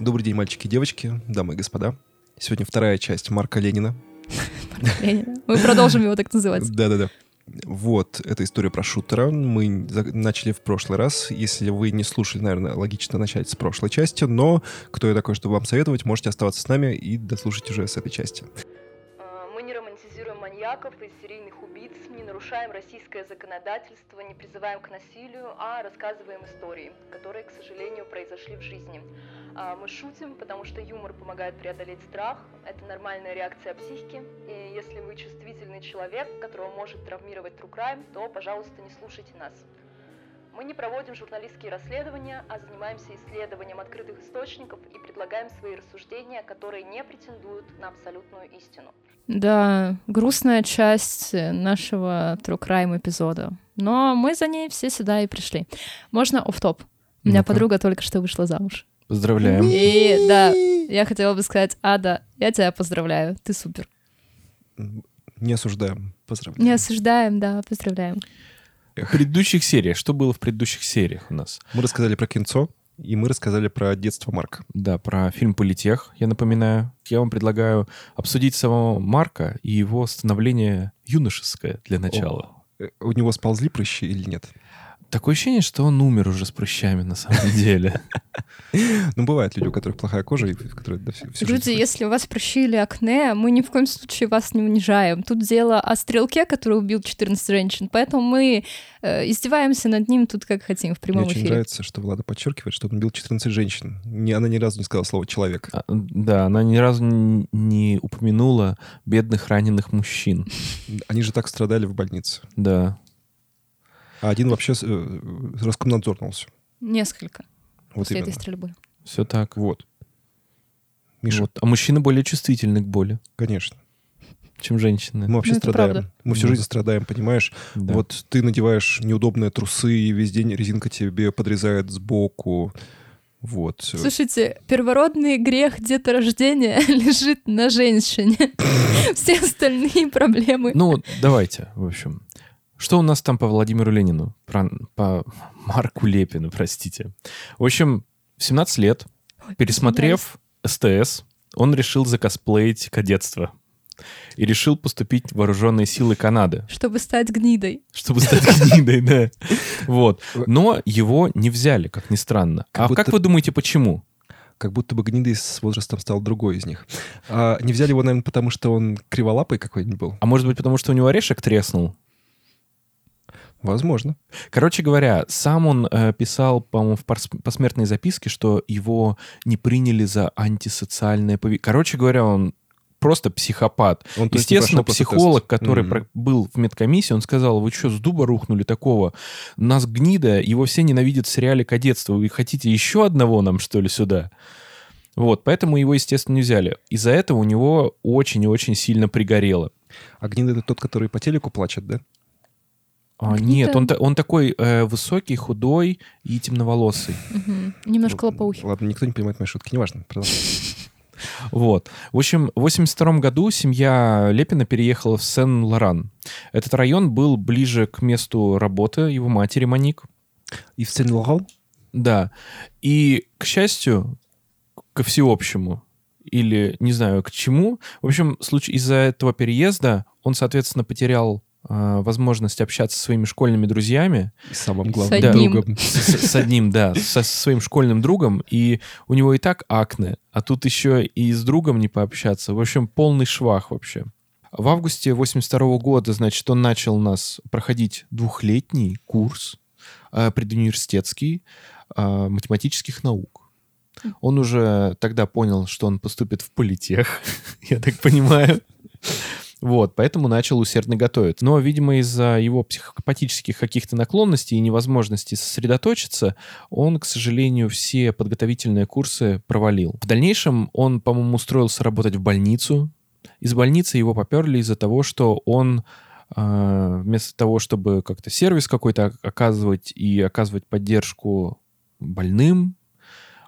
Добрый день, мальчики и девочки, дамы и господа. Сегодня вторая часть Марка Ленина. Мы продолжим его так называть. Да-да-да. Вот, это история про шутера. Мы начали в прошлый раз. Если вы не слушали, наверное, логично начать с прошлой части, но кто я такой, чтобы вам советовать, можете оставаться с нами и дослушать уже с этой части. А, мы не романтизируем маньяков и серийных убийц, не нарушаем российское законодательство, не призываем к насилию, а рассказываем истории, которые, к сожалению, произошли в жизни. А, мы шутим, потому что юмор помогает преодолеть страх. Это нормальная реакция психики. И если вы чувствительный человек, которого может травмировать true crime, то, пожалуйста, не слушайте нас. Мы не проводим журналистские расследования, а занимаемся исследованием открытых источников и предлагаем свои рассуждения, которые не претендуют на абсолютную истину. Да, грустная часть нашего True Crime эпизода. Но мы за ней все сюда и пришли. Можно оф топ У меня ну подруга только что вышла замуж. Поздравляем. И да, я хотела бы сказать, Ада, я тебя поздравляю, ты супер. Не осуждаем, поздравляем. Не осуждаем, да, поздравляем. В предыдущих сериях, что было в предыдущих сериях у нас? Мы рассказали про кинцо, и мы рассказали про детство Марка. Да, про фильм «Политех», я напоминаю. Я вам предлагаю обсудить самого Марка и его становление юношеское для начала. О, э, у него сползли прыщи или нет? Такое ощущение, что он умер уже с прыщами на самом деле. Ну, бывают люди, у которых плохая кожа, и да, все, Люди, если у вас прыщи или акне, мы ни в коем случае вас не унижаем. Тут дело о стрелке, который убил 14 женщин, поэтому мы э, издеваемся над ним тут как хотим в прямом Мне эфире. очень нравится, что Влада подчеркивает, что он убил 14 женщин. Не, она ни разу не сказала слово «человек». А, да, она ни разу не, не упомянула бедных раненых мужчин. Они же так страдали в больнице. Да а один вообще э, раскомнадзорнулся. Несколько. Вот после именно. этой стрельбы. Все так. Вот. Миша. Вот. А мужчины более чувствительны к боли. Конечно. Чем женщины. Мы вообще ну, страдаем. Мы всю жизнь страдаем, понимаешь? Да. Вот ты надеваешь неудобные трусы, и весь день резинка тебе подрезает сбоку. Вот. Слушайте, первородный грех деторождения лежит на женщине. Все остальные проблемы. Ну, давайте, в общем. Что у нас там по Владимиру Ленину? Про, по Марку Лепину, простите. В общем, в 17 лет, пересмотрев СТС, он решил закосплеить кадетство. И решил поступить в вооруженные силы Канады. Чтобы стать гнидой. Чтобы стать гнидой, да. Вот. Но его не взяли, как ни странно. а как вы думаете, почему? как будто бы гнидой с возрастом стал другой из них. А, не взяли его, наверное, потому что он криволапый какой-нибудь был. А может быть, потому что у него орешек треснул? Возможно. Короче говоря, сам он э, писал, по-моему, в посмертной записке, что его не приняли за антисоциальное поведение. Короче говоря, он просто психопат. Он, Естественно, психолог, который mm-hmm. был в медкомиссии, он сказал, вы что, с дуба рухнули такого? Нас гнида, его все ненавидят в сериале «Кадетство». Вы хотите еще одного нам, что ли, сюда? Вот, поэтому его, естественно, не взяли. Из-за этого у него очень и очень сильно пригорело. А гнида — это тот, который по телеку плачет, да? А, нет, он, он такой э, высокий, худой и темноволосый. Угу. Немножко лопоухий. Ладно, никто не понимает мои шутки, неважно. Вот. В общем, в 82 году семья Лепина переехала в Сен-Лоран. Этот район был ближе к месту работы его матери Моник. И в Сен-Лоран? Да. И, к счастью, ко всеобщему, или не знаю к чему, в общем, из-за этого переезда он, соответственно, потерял возможность общаться со своими школьными друзьями. И самым главным с одним. другом. С, с одним, да, со, со своим школьным другом. И у него и так акне, а тут еще и с другом не пообщаться. В общем, полный швах вообще. В августе 82 года, значит, он начал у нас проходить двухлетний курс э, предуниверситетский э, математических наук. Он уже тогда понял, что он поступит в политех, я так понимаю. Вот, поэтому начал усердно готовить. Но, видимо, из-за его психопатических каких-то наклонностей и невозможности сосредоточиться, он, к сожалению, все подготовительные курсы провалил. В дальнейшем он, по-моему, устроился работать в больницу. Из больницы его поперли из-за того, что он э, вместо того, чтобы как-то сервис какой-то оказывать и оказывать поддержку больным,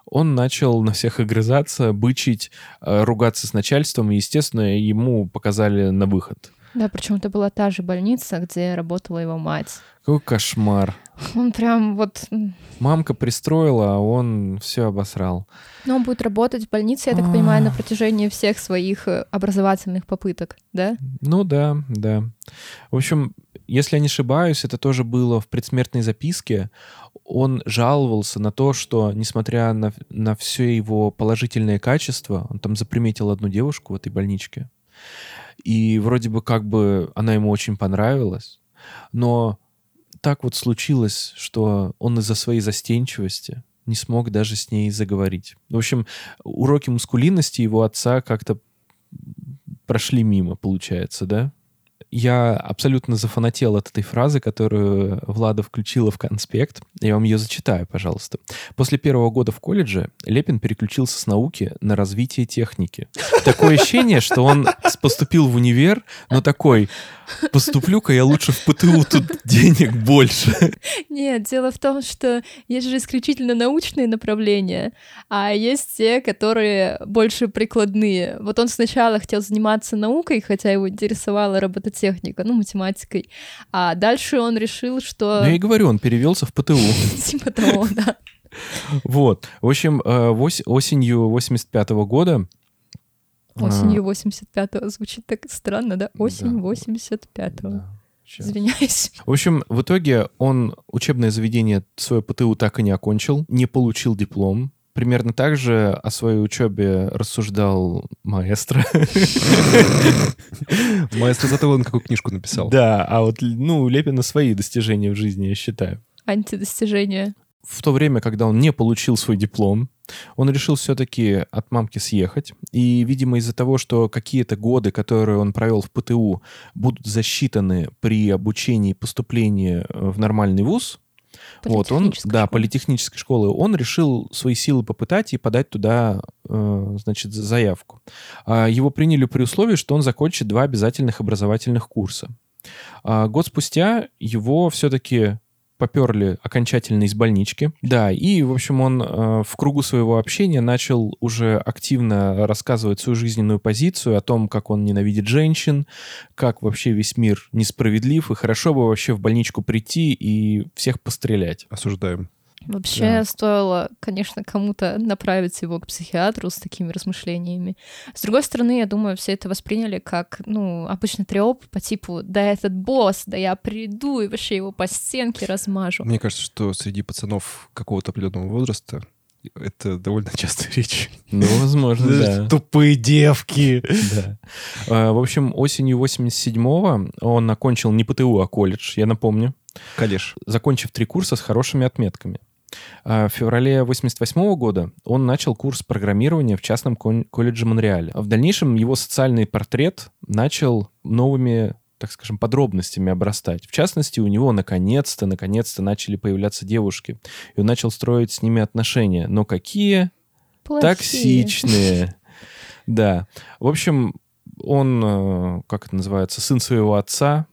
он начал на всех огрызаться, бычить, э, ругаться с начальством, и, естественно, ему показали на выход. Да, причем это была та же больница, где работала его мать. Какой кошмар. Он прям вот... Мамка пристроила, а он все обосрал. Ну, он будет работать в больнице, я так понимаю, на протяжении всех своих э, образовательных попыток, да? Ну да, да. В общем, если я не ошибаюсь, это тоже было в предсмертной записке. Он жаловался на то, что, несмотря на, на все его положительные качества, он там заприметил одну девушку в этой больничке, и вроде бы как бы она ему очень понравилась, но так вот случилось, что он из-за своей застенчивости не смог даже с ней заговорить. В общем, уроки мускулинности его отца как-то прошли мимо, получается, да? Я абсолютно зафанател от этой фразы, которую Влада включила в конспект. Я вам ее зачитаю, пожалуйста. После первого года в колледже Лепин переключился с науки на развитие техники. Такое ощущение, что он поступил в универ, но такой, поступлю-ка я лучше в ПТУ, тут денег больше. Нет, дело в том, что есть же исключительно научные направления, а есть те, которые больше прикладные. Вот он сначала хотел заниматься наукой, хотя его интересовала робототехника, ну, математикой, а дальше он решил, что... Ну, я и говорю, он перевелся в ПТУ. Типа того, да. Вот. В общем, э, осенью 85 года Осенью 85-го звучит так странно, да? Осень Да. 85-го. Да, щас. Извиняюсь. В общем, в итоге он учебное заведение свое ПТУ так и не окончил, не получил диплом. Примерно так же о своей учебе рассуждал маэстро. Маэстро зато он какую книжку написал. Да, а вот, ну, Лепина свои достижения в жизни, я считаю. Антидостижение. В то время, когда он не получил свой диплом, он решил все-таки от мамки съехать. И, видимо, из-за того, что какие-то годы, которые он провел в ПТУ, будут засчитаны при обучении и поступлении э, в нормальный вуз, вот он, да, политехнической школы, он решил свои силы попытать и подать туда, э, значит, заявку. А его приняли при условии, что он закончит два обязательных образовательных курса. А год спустя его все-таки поперли окончательно из больнички. Да, и, в общем, он э, в кругу своего общения начал уже активно рассказывать свою жизненную позицию о том, как он ненавидит женщин, как вообще весь мир несправедлив, и хорошо бы вообще в больничку прийти и всех пострелять. Осуждаем. Вообще Да. стоило, конечно, кому-то направить его к психиатру с такими размышлениями. С другой стороны, я думаю, все это восприняли как, ну, обычный треп по типу «да этот босс, да я приду и вообще его по стенке размажу». Мне кажется, что среди пацанов какого-то определенного возраста это довольно частая речь. Ну, возможно, да. Тупые девки. Да. А, В общем, осенью 87-го он окончил не ПТУ, а колледж, я напомню, Калеш. закончив три курса с хорошими отметками. А В феврале 88 года он начал курс программирования в частном колледже Монреаля. А В дальнейшем его социальный портрет начал новыми так скажем, подробностями обрастать. В частности, у него наконец-то, наконец-то начали появляться девушки. И он начал строить с ними отношения. Но какие? Плохие. Токсичные. Да. В общем, он, э, как это называется, сын своего отца,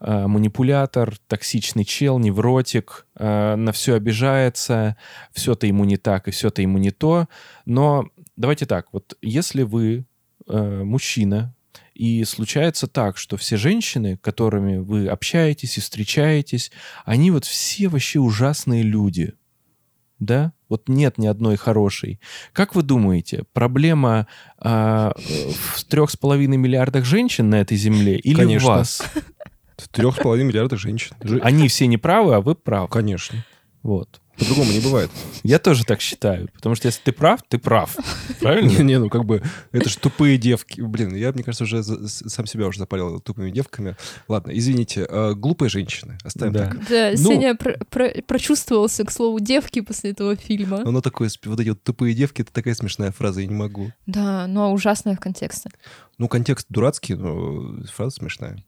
э, манипулятор, токсичный чел, невротик, э, на все обижается, все-то ему не так и все-то ему не то. Но давайте так, вот если вы э, мужчина, и случается так, что все женщины, которыми вы общаетесь и встречаетесь, они вот все вообще ужасные люди. Да? Вот нет ни одной хорошей. Как вы думаете, проблема а, в трех с половиной миллиардах женщин на этой земле или Конечно. в вас? Трех с половиной миллиардов женщин. Же- Они все неправы, а вы правы. Конечно. Вот. По-другому не бывает. Я тоже так считаю. Потому что если ты прав, ты прав. Правильно? Не, не, ну как бы, это же тупые девки. Блин, я, мне кажется, уже за- сам себя уже запалил тупыми девками. Ладно, извините, э, глупые женщины. Оставим Да. так. Да, Ну- Сеня про- про- прочувствовался, к слову, девки после этого фильма. Оно такое, вот эти вот тупые девки, это такая смешная фраза, я не могу. Да, но ужасная в контексте. Ну, контекст дурацкий, но фраза смешная.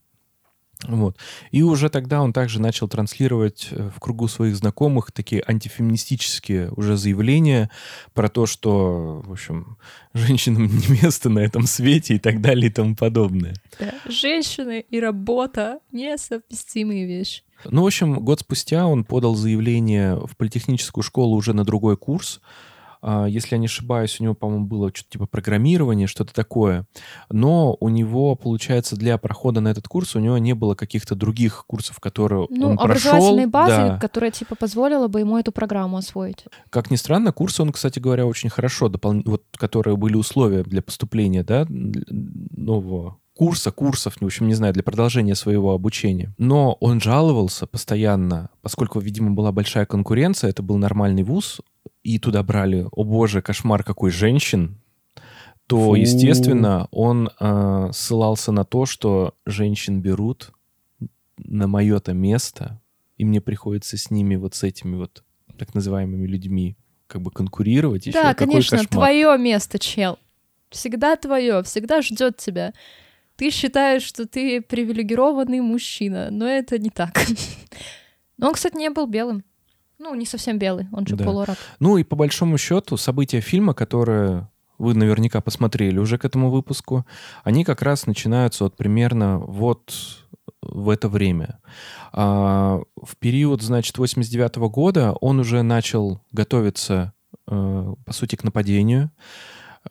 Вот. И уже тогда он также начал транслировать э, в кругу своих знакомых такие антифеминистические уже заявления про то, что, в общем, женщинам не место на этом свете и так далее и тому подобное. Да. Женщины и работа — несовместимые вещи. Ну, в общем, год спустя он подал заявление в политехническую школу уже на другой курс. А, Если я не ошибаюсь, у него, по-моему, было что-то типа программирование, что-то такое. Но у него, получается, для прохода на этот курс у него не было каких-то других курсов, которые Ну, он прошел. образовательной базы, Да. которая, типа, позволила бы ему эту программу освоить. Как ни странно, курс он, кстати говоря, очень хорошо, допол- вот, которые были условия для поступления, да, нового курса, курсов, в общем, не знаю, для продолжения своего обучения. Но он жаловался постоянно, поскольку, видимо, была большая конкуренция, это был нормальный вуз, и туда брали, о боже, кошмар какой женщин, то, Фу. естественно, он э, ссылался на то, что женщин берут на мое-то место, и мне приходится с ними вот с этими вот так называемыми людьми как бы конкурировать. Еще да, какой конечно, кошмар. твое место, чел. Всегда твое, всегда ждет тебя. Ты считаешь, что ты привилегированный мужчина, но это не так. Но он, кстати, не был белым. Ну, не совсем белый, он же Да. полураб. Ну и по большому счету события фильма, которые вы наверняка посмотрели уже к этому выпуску, они как раз начинаются вот примерно вот в это время. А, в период, значит, 89 года он уже начал готовиться, э, по сути, к нападению.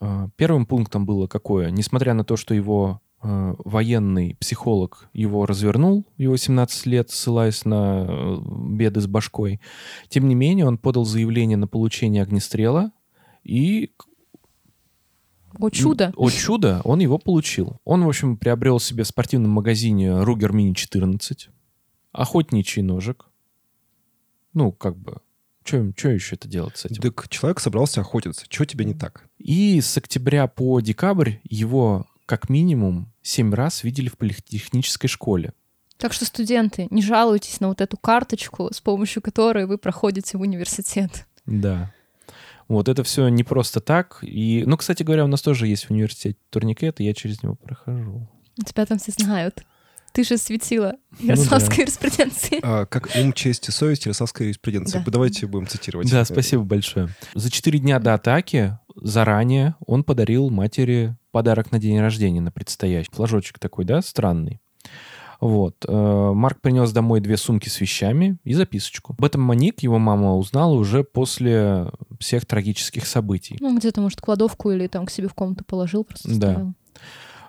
А, Первым пунктом было какое? Несмотря на то, что его военный психолог его развернул, его 17 лет, ссылаясь на э, беды с башкой, тем не менее он подал заявление на получение огнестрела, и О, чудо. о чудо, он его получил. Он, в общем, приобрел себе в спортивном магазине Ruger Mini 14, охотничий ножик. Ну, как бы, что еще это делать с этим? Так человек собрался охотиться. Что тебе не так? И с октября по декабрь его как минимум 7 раз видели в политехнической школе. Так что, студенты, не жалуйтесь на вот эту карточку, с помощью которой вы проходите в университет. Да. Вот это все не просто так. И, ну, кстати говоря, у нас тоже есть в университете турникет, и я через него прохожу. Тебя там все знают. Ты же светила Ну да. Ярославской юриспруденции. А, как ум, честь и совесть Ярославской юриспруденции. Да. Давайте будем цитировать. Да, спасибо большое. За четыре дня до атаки заранее он подарил матери подарок на день рождения, на предстоящий. Флажочек такой, да, странный. Вот. э, Марк принес домой две сумки с вещами и записочку. Об этом Моник, его мама, узнала уже после всех трагических событий. Ну, где-то, может, кладовку или там к себе в комнату положил, просто Да.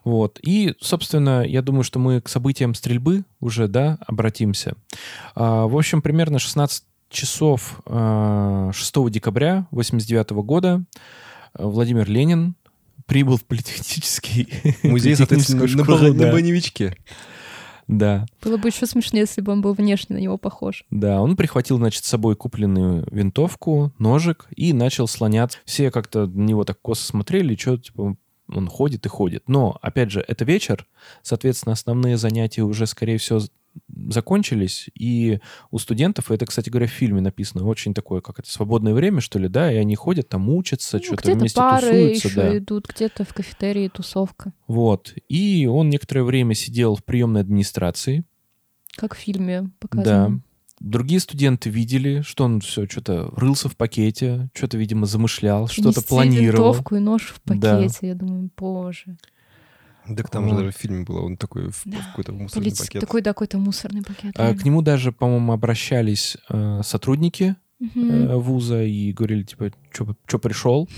Вот. И, собственно, я думаю, что мы к событиям стрельбы уже, да, обратимся. А, в общем, примерно 16 часов а, 6 декабря 89 года Владимир Ленин прибыл в политехнический Музей, соответственно, политехническую на, школу, бо- на да. броневичке. Да, Было бы еще смешнее, если бы он был внешне на него похож. да, он прихватил, значит, с собой купленную винтовку, ножик и начал слоняться. Все как-то на него так косо смотрели, что, типа, он ходит и ходит. Но, опять же, это вечер, соответственно, основные занятия уже, скорее всего, закончились, и у студентов, это, кстати говоря, в фильме написано, очень такое, как это, свободное время, что ли, да, и они ходят, там учатся, Ну, что-то вместе пары тусуются, еще да. идут, где-то в кафетерии тусовка. Вот. И он некоторое время сидел в приемной администрации, Как в фильме да. Другие студенты видели, что он все что-то рылся в пакете, что-то, видимо, замышлял, что-то планировал. винтовку и нож в Да. пакете. Я думаю, боже. Так там же Вот. даже в фильме было, он такой в, Да. какой-то мусорный Полиц- пакет. Такой, да, какой-то мусорный пакет. А, к нему даже, по-моему, обращались э, сотрудники Мгм. э, вуза и говорили, типа, что пришел?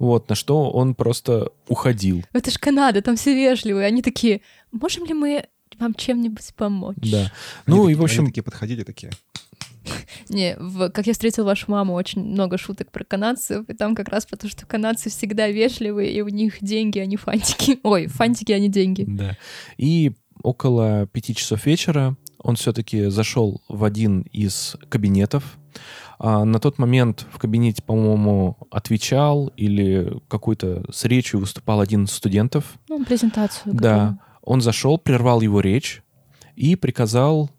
Вот, на что он просто уходил. Это ж Канада, там все вежливые. Они такие, можем ли мы вам чем-нибудь помочь? Да. Они Ну такие- и, в общем, Они такие подходили, такие. Не, в «Как я встретил вашу маму» очень много шуток про канадцев, и там как раз про то, что канадцы всегда вежливые, и у них деньги, а не фантики. Ой, фантики, а не деньги. Да. И около пяти часов вечера он все-таки зашел в один из кабинетов. А, на тот момент в кабинете, по-моему, отвечал или какой-то с речью выступал один из студентов. Ну, презентацию. Да. Он зашел, прервал его речь и приказал,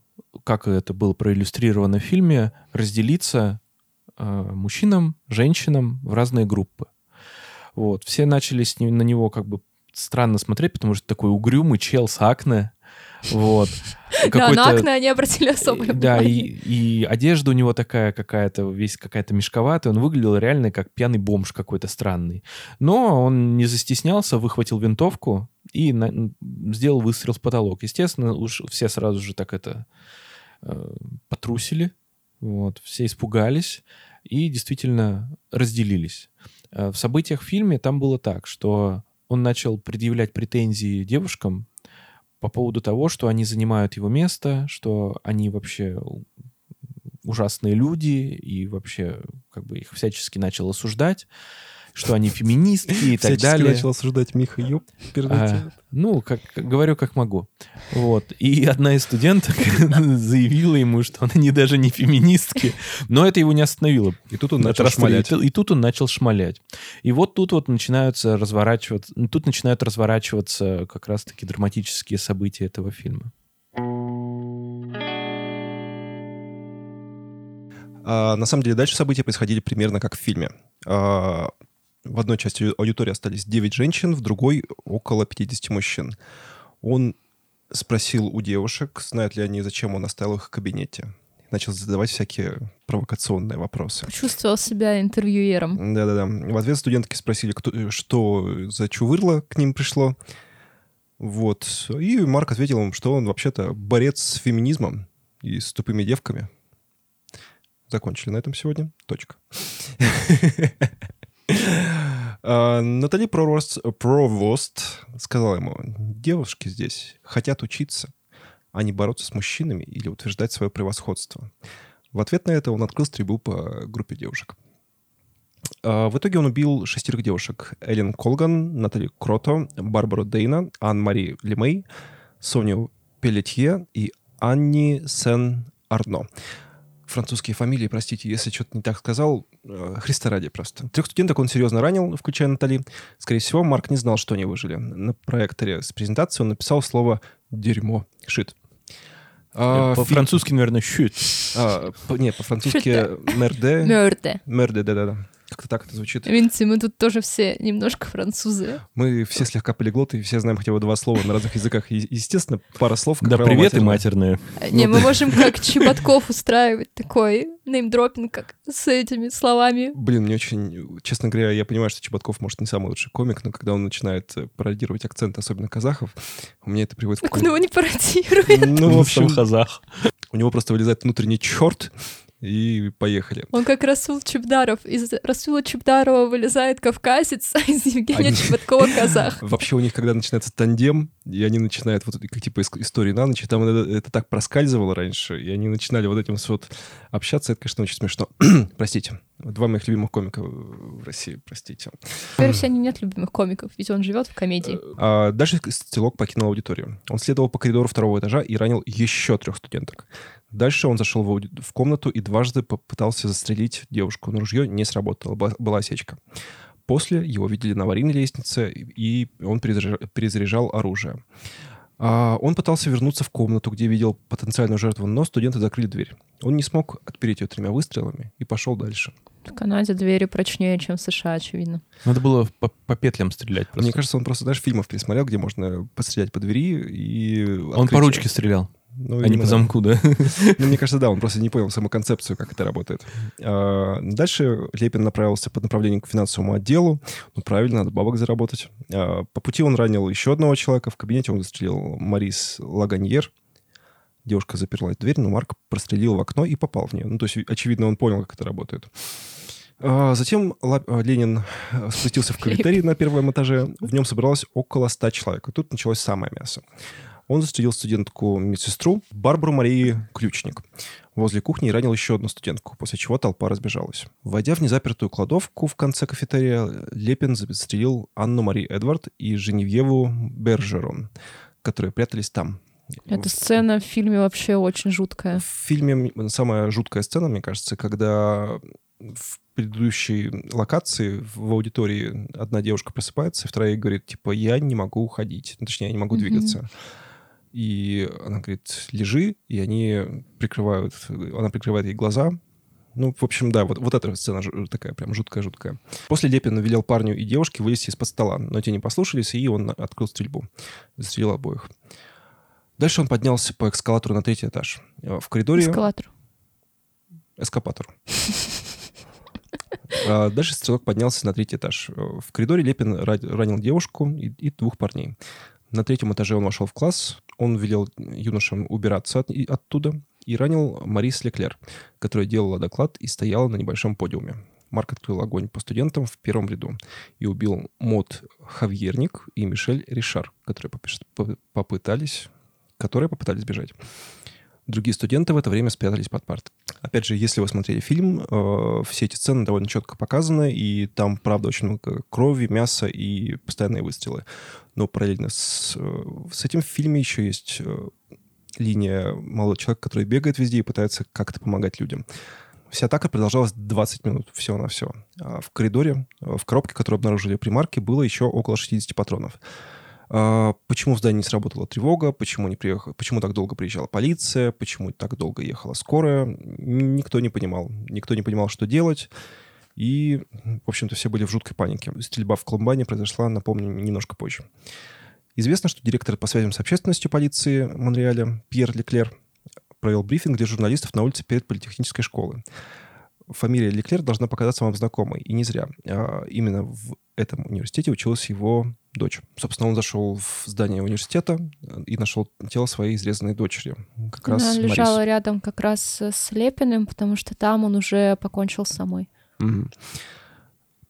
как это было проиллюстрировано в фильме, разделиться э, мужчинам, женщинам в разные группы. Вот. Все начали с ним- на него как бы странно смотреть, потому что такой угрюмый чел с акне. Вот. Да, на акне они обратили особое Да, и, и одежда у него такая какая-то, весь какая-то мешковатая. Он выглядел реально как пьяный бомж какой-то странный. Но он не застеснялся, выхватил винтовку и на- сделал выстрел в потолок. Естественно, уж все сразу же так это э, потрусили. Вот, все испугались. и действительно разделились. Э, в событиях в фильме там было так, что он начал предъявлять претензии девушкам по поводу того, что они занимают его место, что они вообще ужасные люди, и вообще как бы их всячески начал осуждать что они феминистки и так далее. начал осуждать Миха Ёб. А, ну, как, говорю, как могу. Вот. И одна из студенток заявила ему, что они даже не феминистки. Но это его не остановило. И тут он начал шмалять. И тут он начал шмалять. И вот тут вот начинаются разворачиваться... Тут начинают разворачиваться как раз-таки драматические события этого фильма. А, на самом деле дальше события происходили примерно как в фильме. В одной части аудитории остались 9 женщин, в другой около 50 мужчин. Он спросил у девушек, знают ли они, зачем он оставил их в кабинете. Начал задавать всякие провокационные вопросы. Почувствовал себя интервьюером. Да-да-да. В ответ студентки спросили, кто, что за чувырло к ним пришло. Вот. И Марк ответил им, что он вообще-то борец с феминизмом и с тупыми девками. Закончили на этом сегодня. Точка. А, Натали Провост сказала ему, девушки здесь хотят учиться, а не бороться с мужчинами или утверждать свое превосходство. В ответ на это он открыл стрельбу по группе девушек. А, в итоге он убил шестерых девушек. Эллен Колган, Натали Крото, Барбару Дейна, Ан-Мари Лемей, Соню Пелетье и Анни Сен-Арно французские фамилии, простите, если что-то не так сказал, э, Христа ради просто. Трех студенток он серьезно ранил, включая Натали. Скорее всего, Марк не знал, что они выжили. На проекторе с презентацией он написал слово «дерьмо», «шит». А, по-французски, фи... наверное, «щит». А, по, нет, по-французски «мерде». «Мерде». «Мерде», да-да-да. Как-то так это звучит. Видите, мы тут тоже все немножко французы. Мы все слегка полиглоты, и все знаем хотя бы два слова на разных языках. И, естественно, пара слов. Да, привет и матерные. Не, мы можем как Чеботков устраивать такой неймдропинг как с этими словами. Блин, мне очень... Честно говоря, я понимаю, что Чеботков, может, не самый лучший комик, но когда он начинает пародировать акцент, особенно казахов, у меня это приводит в... Так он его не пародирует. Ну, в общем... казах. У него просто вылезает внутренний черт, и поехали. Он как Расул Чебдаров. Из Расула Чебдарова вылезает кавказец, а из Евгения они... Чеботкова казах. Вообще у них, когда начинается тандем, и они начинают вот как типа истории на ночь, и там это, это так проскальзывало раньше, и они начинали вот этим вот общаться, это, конечно, очень смешно. Простите. Два моих любимых комика в России, простите. В России нет любимых комиков, ведь он живет в комедии. А дальше Стелок покинул аудиторию. Он следовал по коридору второго этажа и ранил еще трех студенток. Дальше он зашел в, ауди... в комнату и дважды попытался застрелить девушку, но ружье не сработало, была осечка. После его видели на аварийной лестнице, и он перезаряжал оружие. А он пытался вернуться в комнату, где видел потенциальную жертву, но студенты закрыли дверь. Он не смог отпереть ее тремя выстрелами и пошел дальше. В Канаде двери прочнее, чем в США, очевидно. Надо было по, по петлям стрелять просто. Мне кажется, он просто даже фильмов пересмотрел, где можно пострелять по двери и... Он по ручке стрелял. Ну, а не по замку, да? Ну, мне кажется, да, он просто не понял саму концепцию, как это работает. А, дальше Лепин направился под направлением к финансовому отделу. Ну, правильно, надо бабок заработать. А, по пути он ранил еще одного человека. В кабинете он застрелил Марис Лаганьер. Девушка заперла дверь, но Марк прострелил в окно и попал в нее. Ну, то есть, очевидно, он понял, как это работает. А, затем Ленин спустился в кафетерий на первом этаже. В нем собралось около ста человек. И тут началось самое мясо. Он застрелил студентку-медсестру Барбару Марии Ключник. Возле кухни и ранил еще одну студентку, после чего толпа разбежалась. Войдя в незапертую кладовку в конце кафетерия, Лепин застрелил Анну Мари Эдвард и Женевьеву Бержерон, которые прятались там. Эта сцена в фильме вообще очень жуткая. В фильме самая жуткая сцена, мне кажется, когда в предыдущей локации в аудитории одна девушка просыпается, и вторая говорит, типа, я не могу уходить. Ну, точнее, я не могу mm-hmm. И она говорит, лежи, и они прикрывают, она прикрывает ей глаза, ну, в общем, да, вот, вот эта сцена такая прям жуткая-жуткая. После Лепин велел парню и девушке вылезти из-под стола, но те не послушались, и он открыл стрельбу. Застрелил обоих. Дальше он поднялся по эскалатору на третий этаж. В коридоре... Эскалатор. Эскапатор. А дальше стрелок поднялся на третий этаж. В коридоре Лепин ранил девушку и, и двух парней. На третьем этаже он вошел в класс, он велел юношам убираться от, оттуда. и ранил Марис Леклер, которая делала доклад и стояла на небольшом подиуме. Марк открыл огонь по студентам в первом ряду и убил Мод Хавьерник и Мишель Ришар, которые попытались, которые попытались бежать. Другие студенты в это время спрятались под парт. Опять же, если вы смотрели фильм, э, все эти сцены довольно четко показаны, и там, правда, очень много крови, мяса и постоянные выстрелы. Но параллельно с, э, с этим в фильме еще есть э, линия молодого человека, который бегает везде и пытается как-то помогать людям. Вся атака продолжалась 20 минут, все на все. А в коридоре, э, в коробке, которую обнаружили при марке, было еще около 60 патронов. А, почему в здании не сработала тревога, почему, не приехал, почему так долго приезжала полиция, почему так долго ехала скорая, никто не понимал. Никто не понимал, что делать. И, в общем-то, все были в жуткой панике. Стрельба в Колумбане произошла, напомню, немножко позже. Известно, что директор по связям с общественностью полиции Монреаля Пьер Леклер провел брифинг для журналистов на улице перед политехнической школой фамилия Леклер должна показаться вам знакомой. И не зря. А именно в этом университете училась его дочь. Собственно, он зашел в здание университета и нашел тело своей изрезанной дочери. Как раз Она лежала Марис. рядом как раз с Лепиным, потому что там он уже покончил с собой. Угу.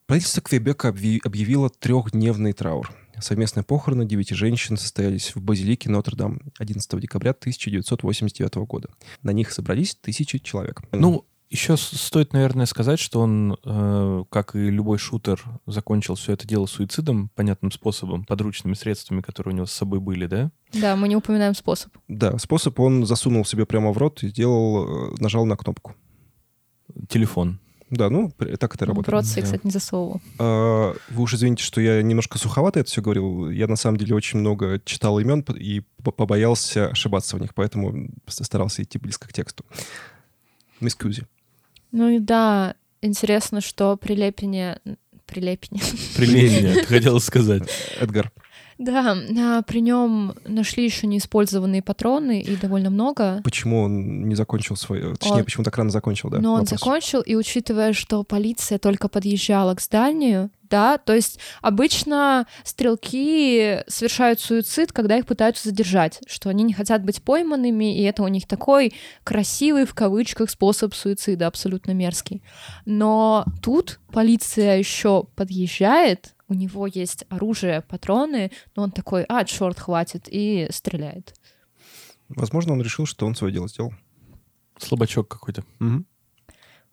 Правительство Квебека объявило трехдневный траур. Совместные похороны девяти женщин состоялись в базилике Нотр-Дам 11 декабря 1989 года. На них собрались тысячи человек. Ну, еще стоит, наверное, сказать, что он, э, как и любой шутер, закончил все это дело суицидом, понятным способом, подручными средствами, которые у него с собой были, да? Да, мы не упоминаем способ. Да, способ он засунул себе прямо в рот и сделал, э, нажал на кнопку. Телефон. Да, ну, так это работает. Рот да. кстати, не засовывал. А, вы уж извините, что я немножко суховато это все говорил. Я, на самом деле, очень много читал имен и побоялся ошибаться в них, поэтому старался идти близко к тексту. Мисс Кьюзи. Ну и да, интересно, что при Лепине... При Лепине. При Ленине, ты хотела сказать. Эдгар. Да, при нем нашли еще неиспользованные патроны и довольно много. Почему он не закончил свой... Точнее, он... почему так рано закончил, да? Но он закончил, и учитывая, что полиция только подъезжала к зданию, да, то есть обычно стрелки совершают суицид, когда их пытаются задержать, что они не хотят быть пойманными, и это у них такой красивый, в кавычках, способ суицида, абсолютно мерзкий. Но тут полиция еще подъезжает, у него есть оружие, патроны, но он такой, а, черт, хватит, и стреляет. Возможно, он решил, что он свое дело сделал. Слабачок какой-то. Угу.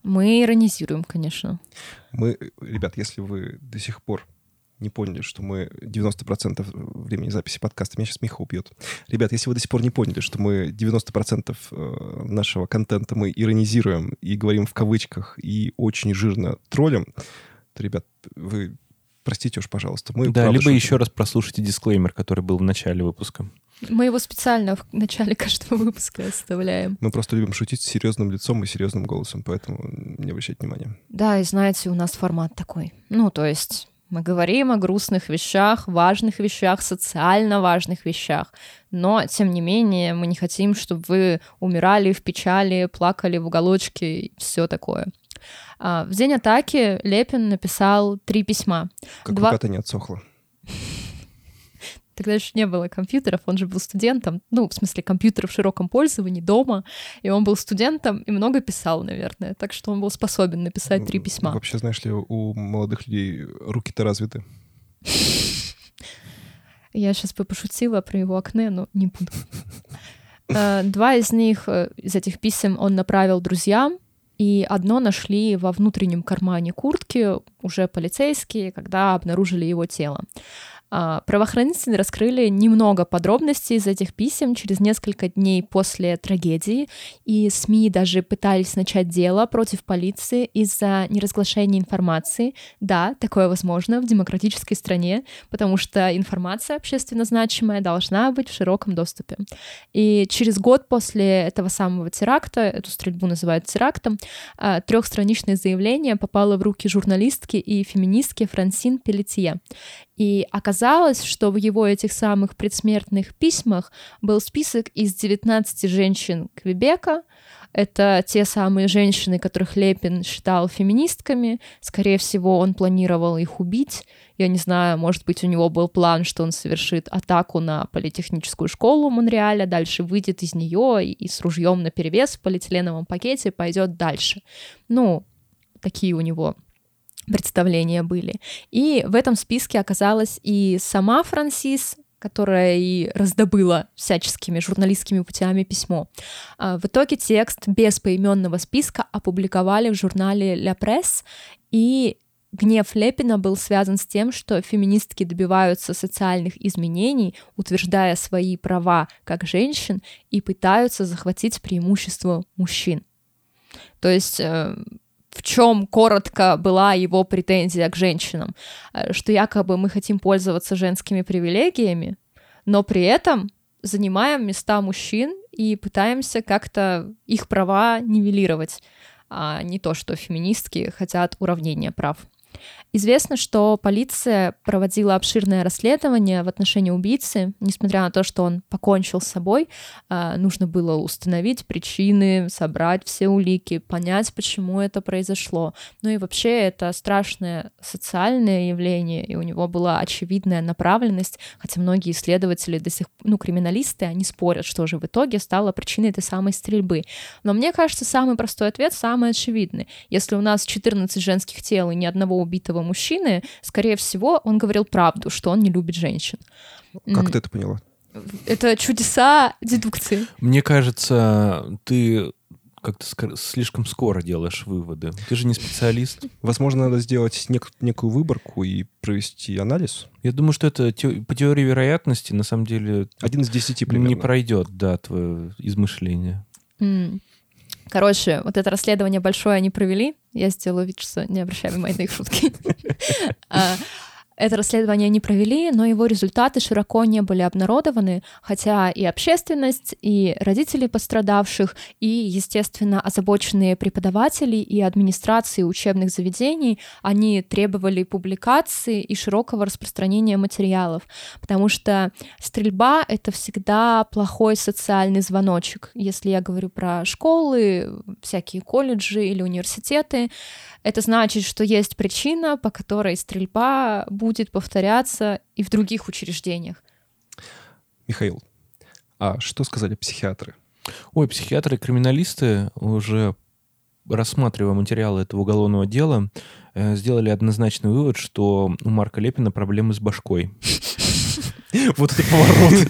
Мы иронизируем, конечно. Мы, ребят, если вы до сих пор не поняли, что мы 90% времени записи подкаста, меня сейчас Миха убьет. Ребят, если вы до сих пор не поняли, что мы 90% э, нашего контента мы иронизируем и говорим в кавычках и очень жирно троллим, то, ребят, вы простите уж, пожалуйста. Мы да, либо шутим. еще раз прослушайте дисклеймер, который был в начале выпуска. Мы его специально в начале каждого выпуска оставляем. Мы просто любим шутить с серьезным лицом и серьезным голосом, поэтому не обращайте внимания. Да, и знаете, у нас формат такой. Ну, то есть мы говорим о грустных вещах, важных вещах, социально важных вещах, но, тем не менее, мы не хотим, чтобы вы умирали в печали, плакали в уголочке и все такое. А, в день атаки Лепин написал три письма. Как Два... рука-то не отсохла. Тогда еще не было компьютеров, он же был студентом, ну, в смысле, компьютеров в широком пользовании дома, и он был студентом и много писал, наверное, так что он был способен написать три письма. Вообще, знаешь ли, у молодых людей руки-то развиты. Я сейчас бы пошутила про его окне, но не буду. А, два из них, э, из этих писем он направил друзьям, и одно нашли во внутреннем кармане куртки уже полицейские, когда обнаружили его тело. А, правоохранители раскрыли немного подробностей из этих писем через несколько дней после трагедии, и СМИ даже пытались начать дело против полиции из-за неразглашения информации. Да, такое возможно в демократической стране, потому что информация общественно значимая должна быть в широком доступе. И через год после этого самого теракта, эту стрельбу называют терактом, а, трехстраничное заявление попало в руки журналистки и феминистки Франсин Пелетье. И оказалось, что в его этих самых предсмертных письмах был список из 19 женщин Квебека, Это те самые женщины, которых Лепин считал феминистками. Скорее всего, он планировал их убить. Я не знаю, может быть, у него был план, что он совершит атаку на политехническую школу Монреаля, дальше выйдет из нее и, с ружьем на перевес в полиэтиленовом пакете пойдет дальше. Ну, такие у него представления были. И в этом списке оказалась и сама Франсис, которая и раздобыла всяческими журналистскими путями письмо. А, в итоге текст без поименного списка опубликовали в журнале «Ля Пресс», и гнев Лепина был связан с тем, что феминистки добиваются социальных изменений, утверждая свои права как женщин и пытаются захватить преимущество мужчин. То есть э, в чем коротко была его претензия к женщинам, э, что якобы мы хотим пользоваться женскими привилегиями, но при этом занимаем места мужчин и пытаемся как-то их права нивелировать, а не то, что феминистки хотят уравнения прав. Известно, что полиция проводила обширное расследование в отношении убийцы, несмотря на то, что он покончил с собой, а, нужно было установить причины, собрать все улики, понять, почему это произошло. Ну и вообще это страшное социальное явление, и у него была очевидная направленность, хотя многие исследователи до сих ну, криминалисты, они спорят, что же в итоге стало причиной этой самой стрельбы. Но мне кажется, самый простой ответ, самый очевидный. Если у нас 14 женских тел и ни одного убитого мужчины, скорее всего, он говорил правду, что он не любит женщин. Как ты это поняла? Это чудеса дедукции. Мне кажется, ты как-то слишком скоро делаешь выводы. Ты же не специалист. Возможно, надо сделать нек- некую выборку и провести анализ. Я думаю, что это те- по теории вероятности на самом деле один из десяти примерно. не пройдет, да, твое измышление. Mm. Короче, вот это расследование большое они провели. Я сделала вид, что не обращаю внимания на их шутки. Это расследование не провели, но его результаты широко не были обнародованы, хотя и общественность, и родители пострадавших, и, естественно, озабоченные преподаватели и администрации учебных заведений, они требовали публикации и широкого распространения материалов, потому что стрельба — это всегда плохой социальный звоночек. Если я говорю про школы, всякие колледжи или университеты, это значит, что есть причина, по которой стрельба будет повторяться и в других учреждениях. Михаил, а что сказали психиатры? Ой, психиатры и криминалисты уже рассматривая материалы этого уголовного дела, э, сделали однозначный вывод, что у Марка Лепина проблемы с башкой. Вот это поворот.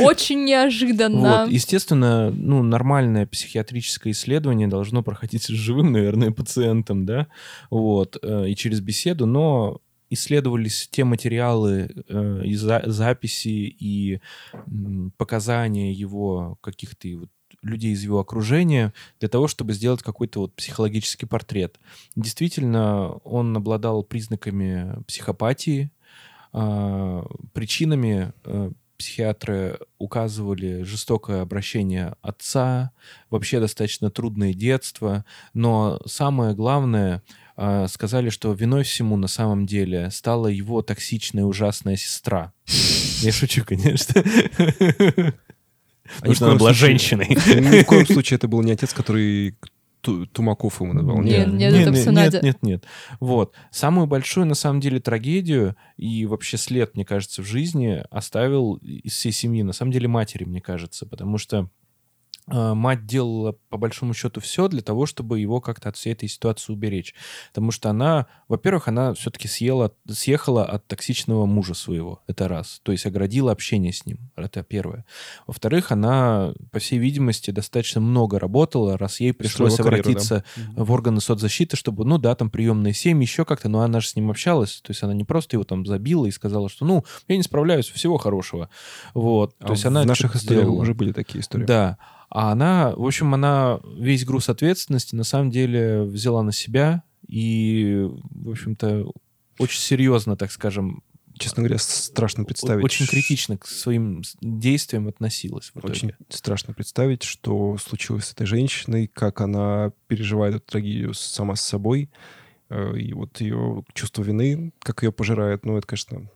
Очень неожиданно. Вот, естественно, ну, нормальное психиатрическое исследование должно проходить с живым, наверное, пациентом, да, вот, э, и через беседу, но исследовались те материалы э, и за, записи и м, показания его каких-то вот людей из его окружения для того, чтобы сделать какой-то вот психологический портрет. Действительно, он обладал признаками психопатии, причинами э, психиатры указывали жестокое обращение отца, вообще достаточно трудное детство, но самое главное, э, сказали, что виной всему на самом деле стала его токсичная ужасная сестра. Я шучу, конечно. Потому что она была женщиной. Ни в коем случае это был не отец, который Тумаков ему назвал. Нет, нет, нет, Надя. Нет, нет, нет. Вот. Самую большую, на самом деле, трагедию и вообще след, мне кажется, в жизни оставил из всей семьи, на самом деле, матери, мне кажется, потому что мать делала по большому счету все для того, чтобы его как-то от всей этой ситуации уберечь. Потому что она, во-первых, она все-таки съела, съехала от токсичного мужа своего. Это раз. То есть оградила общение с ним. Это первое. Во-вторых, она, по всей видимости, достаточно много работала, раз ей пришлось обратиться карьеру, да? в органы соцзащиты, чтобы, ну да, там приемные семьи, еще как-то, но она же с ним общалась. То есть она не просто его там забила и сказала, что, ну, я не справляюсь, всего хорошего. Вот. А То есть в она наших историях уже были такие истории. Да. А она, в общем, она весь груз ответственности на самом деле взяла на себя и, в общем-то, очень серьезно, так скажем, честно говоря, страшно представить. Очень критично к своим действиям относилась. Очень страшно представить, что случилось с этой женщиной, как она переживает эту трагедию сама с собой. Э, и вот ее чувство вины, как ее пожирает, ну, это, конечно,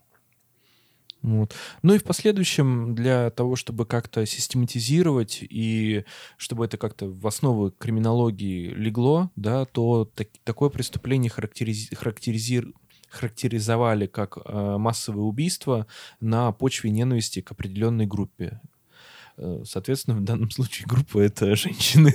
Вот. Ну и в последующем для того, чтобы как-то систематизировать и чтобы это как-то в основу криминологии легло, да, то так- такое преступление характеризи- характеризир- характеризовали как э, массовое убийство на почве ненависти к определенной группе. Э, Соответственно, в данном случае группа это женщины.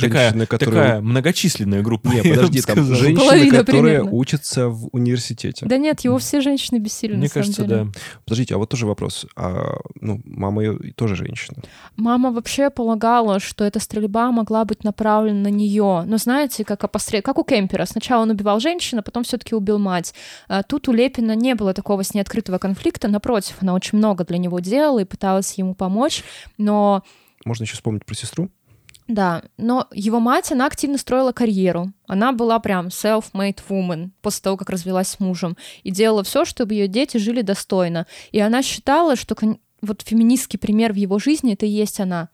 такая, Женщины, которые- такая многочисленная группа. Не, я бы подожди, там сказал. женщины, Половина которые примерно. учатся в университете. Да нет, его все женщины бессильны, Мне кажется, деле. да. Подождите, а вот тоже вопрос. А, ну, мама ее тоже женщина. Мама вообще полагала, что эта стрельба могла быть направлена на нее. Но знаете, как, опосред... как у Кемпера. Сначала он убивал женщину, потом все-таки убил мать. А тут у Лепина не было такого с ней открытого конфликта. Напротив, она очень много для него делала и пыталась ему помочь. Но Можно еще вспомнить про сестру. да, но его мать, она активно строила карьеру. Она была прям self-made woman после того, как развелась с мужем. И делала все, чтобы ее дети жили достойно. И она считала, что вот феминистский пример в его жизни — это и есть она.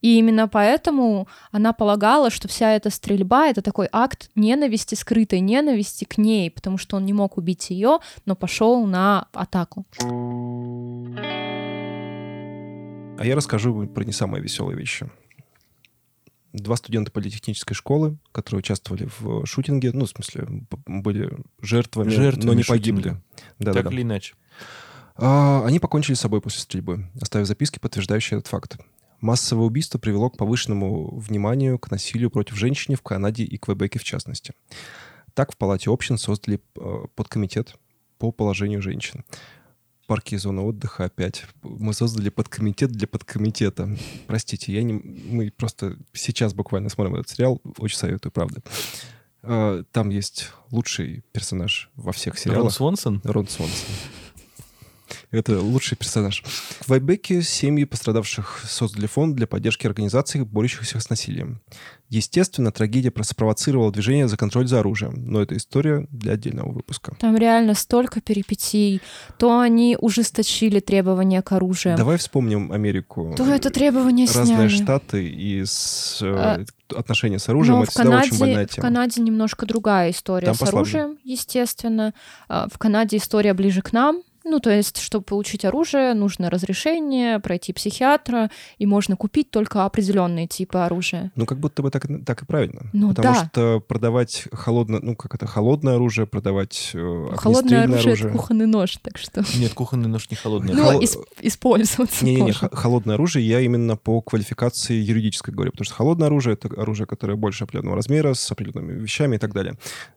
И именно поэтому она полагала, что вся эта стрельба — это такой акт ненависти, скрытой ненависти к ней, потому что он не мог убить ее, но пошел на атаку. А я расскажу про не самые веселые вещи. Два студента политехнической школы, которые участвовали в шутинге, ну, в смысле, были жертвами, Жертвами но не шутинга. погибли. Да-да-да. Так или иначе. А, Они покончили с собой после стрельбы, оставив записки, подтверждающие этот факт. Массовое убийство привело к повышенному вниманию к насилию против женщин в Канаде и Квебеке в частности. Так в Палате общин создали э, подкомитет по положению женщин. Парки и зоны отдыха опять. Мы создали подкомитет для подкомитета. Простите, я не... Мы просто сейчас буквально смотрим этот сериал. Очень советую, правда. Э, Там есть лучший персонаж во всех Рон сериалах. Свонсон? Рон Свонсон. Это лучший персонаж. В Квебеке семьи пострадавших создали фонд для поддержки организаций, борющихся с насилием. Естественно, трагедия спровоцировала движение за контроль за оружием, но это история для отдельного выпуска. Там реально столько перипетий. То они ужесточили требования к оружию, Давай вспомним Америку. то это требование Разные сняли. штаты и с, э, А, отношения с оружием. Но это в всегда очень больная Канаде, в тема. Канаде немножко другая история Там с послабже. оружием, естественно. А, В Канаде история ближе к нам. Ну, то есть, чтобы получить оружие, нужно разрешение, пройти психиатра, и можно купить только определенные типы оружия. Ну, как будто бы так, так и правильно. Ну, Потому да. что продавать холодное, ну, как это, холодное оружие, продавать э, Холодное огнестрельное оружие, это кухонный нож, так что... Нет, кухонный нож не холодный. Ну, ис- использоваться Не-не-не, холодное оружие я именно по квалификации юридической говорю, потому что холодное оружие — это оружие, которое больше определенного размера, с определенными вещами и так далее.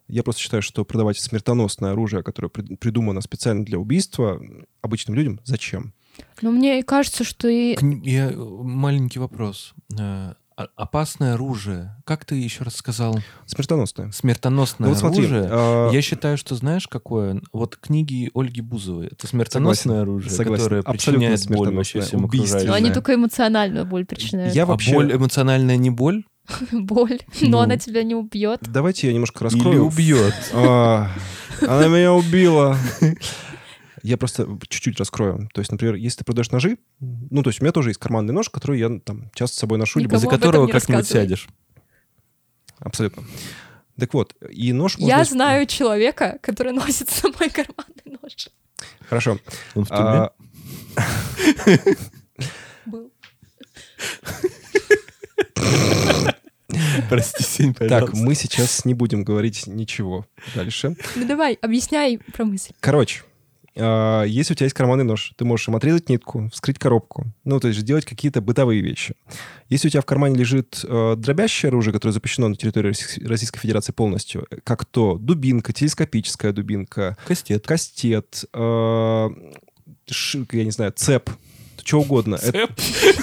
Я просто считаю, что продавать смертоносное оружие, которое при- придумано специально для убийства, обычным людям зачем? Но мне кажется, что и... Я- маленький вопрос. Э, о- Опасное оружие. Как ты еще раз сказал? Смертоносное. Смертоносное Ну вот смотри, оружие. а, Я считаю, что знаешь, какое? Вот книги Ольги Бузовой. Это смертоносное оружие, Согласен. которое Абсолютно причиняет боль вообще всем убийственное. Но окружающим. они только эмоциональную боль причиняют. я А вообще... боль эмоциональная не боль? Боль. Ну. Но она тебя не убьет. Давайте я немножко Или раскрою. убьет? А, Она меня убила. Я просто чуть-чуть раскрою. То есть, например, если ты продаешь ножи, ну, то есть у меня тоже есть карманный нож, который я там часто с собой ношу, либо Никому За об этом которого как-нибудь сядешь. Абсолютно. Так вот, и нож можно... Я знаю человека, который носит с собой карманный нож. Хорошо. Он в тюрьме? А, Был. Прости, Сень, так, пожалуйста. мы сейчас не будем говорить ничего дальше. Ну давай, объясняй про мысль. Короче, а, если у тебя есть карманный нож, ты можешь им отрезать нитку, вскрыть коробку, ну, то есть сделать какие-то бытовые вещи. Если у тебя в кармане лежит э, дробящее оружие, которое запрещено на территории Российской- Федерации полностью, как то дубинка, телескопическая дубинка, Кастет. кастет, э, ш- я не знаю, цеп, что угодно. Цеп?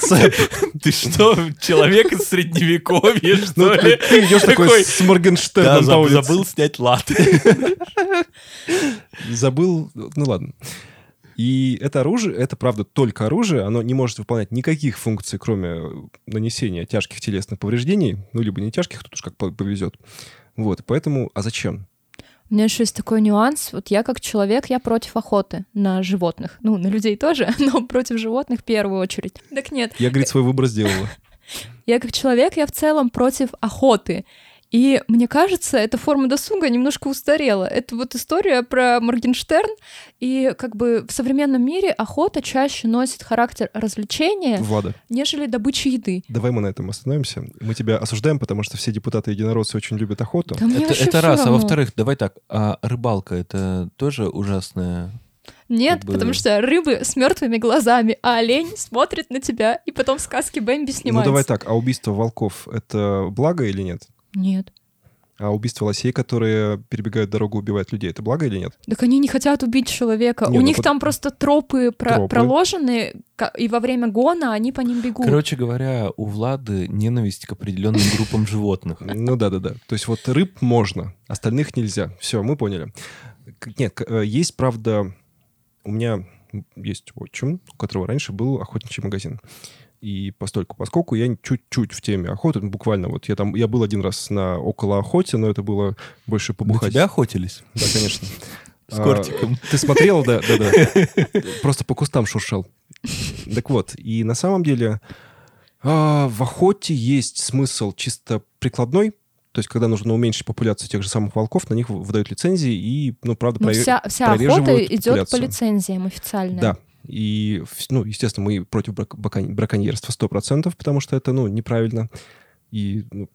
цеп. Ты что, человек из средневековья, Ну, что ли? ты идешь такой с Моргенштерном заб- улице. забыл снять латы. Забыл, ну ладно. И это оружие, это правда только оружие, оно не может выполнять никаких функций, кроме нанесения тяжких телесных повреждений, ну, либо не тяжких, тут уж как по- повезет. Вот, поэтому, а зачем? У меня еще есть такой нюанс. Вот я как человек, я против охоты на животных. Ну, на людей тоже, но против животных в первую очередь. Так нет, Я, говорит, свой выбор сделала. я как человек, я в целом против охоты. И мне кажется, эта форма досуга немножко устарела. Это вот история про Моргенштерн, и как бы в современном мире охота чаще носит характер развлечения, Влада, нежели добычи еды. давай мы на этом остановимся. Мы тебя осуждаем, потому что все депутаты единороссы очень любят охоту. Да Это, это раз. А равно. во-вторых, давай так, а рыбалка это тоже ужасная. Нет, как бы- потому что рыбы с мертвыми глазами, а олень смотрит на тебя, и потом в сказке Бэмби Ну снимается. давай так, а убийство волков — это благо или нет? Нет. А убийство лосей, которые перебегают дорогу, убивают людей, это благо или нет? Так они не хотят убить человека. Не, У ну них под- там просто тропы, про- Тропы. проложены, и во время гона они по ним бегут. Короче говоря, у Влады ненависть к определенным группам животных. Ну да-да-да. То есть вот рыб можно, остальных нельзя. Все, мы поняли. Нет, э, есть, правда, у меня есть отчим, у которого раньше был охотничий магазин. И постольку, поскольку я чуть-чуть в теме охоты, ну, буквально вот я там, я был один раз на около охоте, но это было больше На побухать. тебя охотились? Да, конечно. С А, кортиком. Ты смотрел, да, да, да. Просто по кустам шуршал. Так вот, и на самом деле а, в охоте есть смысл чисто прикладной, то есть когда нужно уменьшить популяцию тех же самых волков, на них выдают лицензии и, ну, правда, Ну, прове- вся, вся охота идет по лицензиям официально. Да. И, ну, естественно, мы против брак- бракон- браконьерства 100%, потому что это, ну, неправильно. И, ну,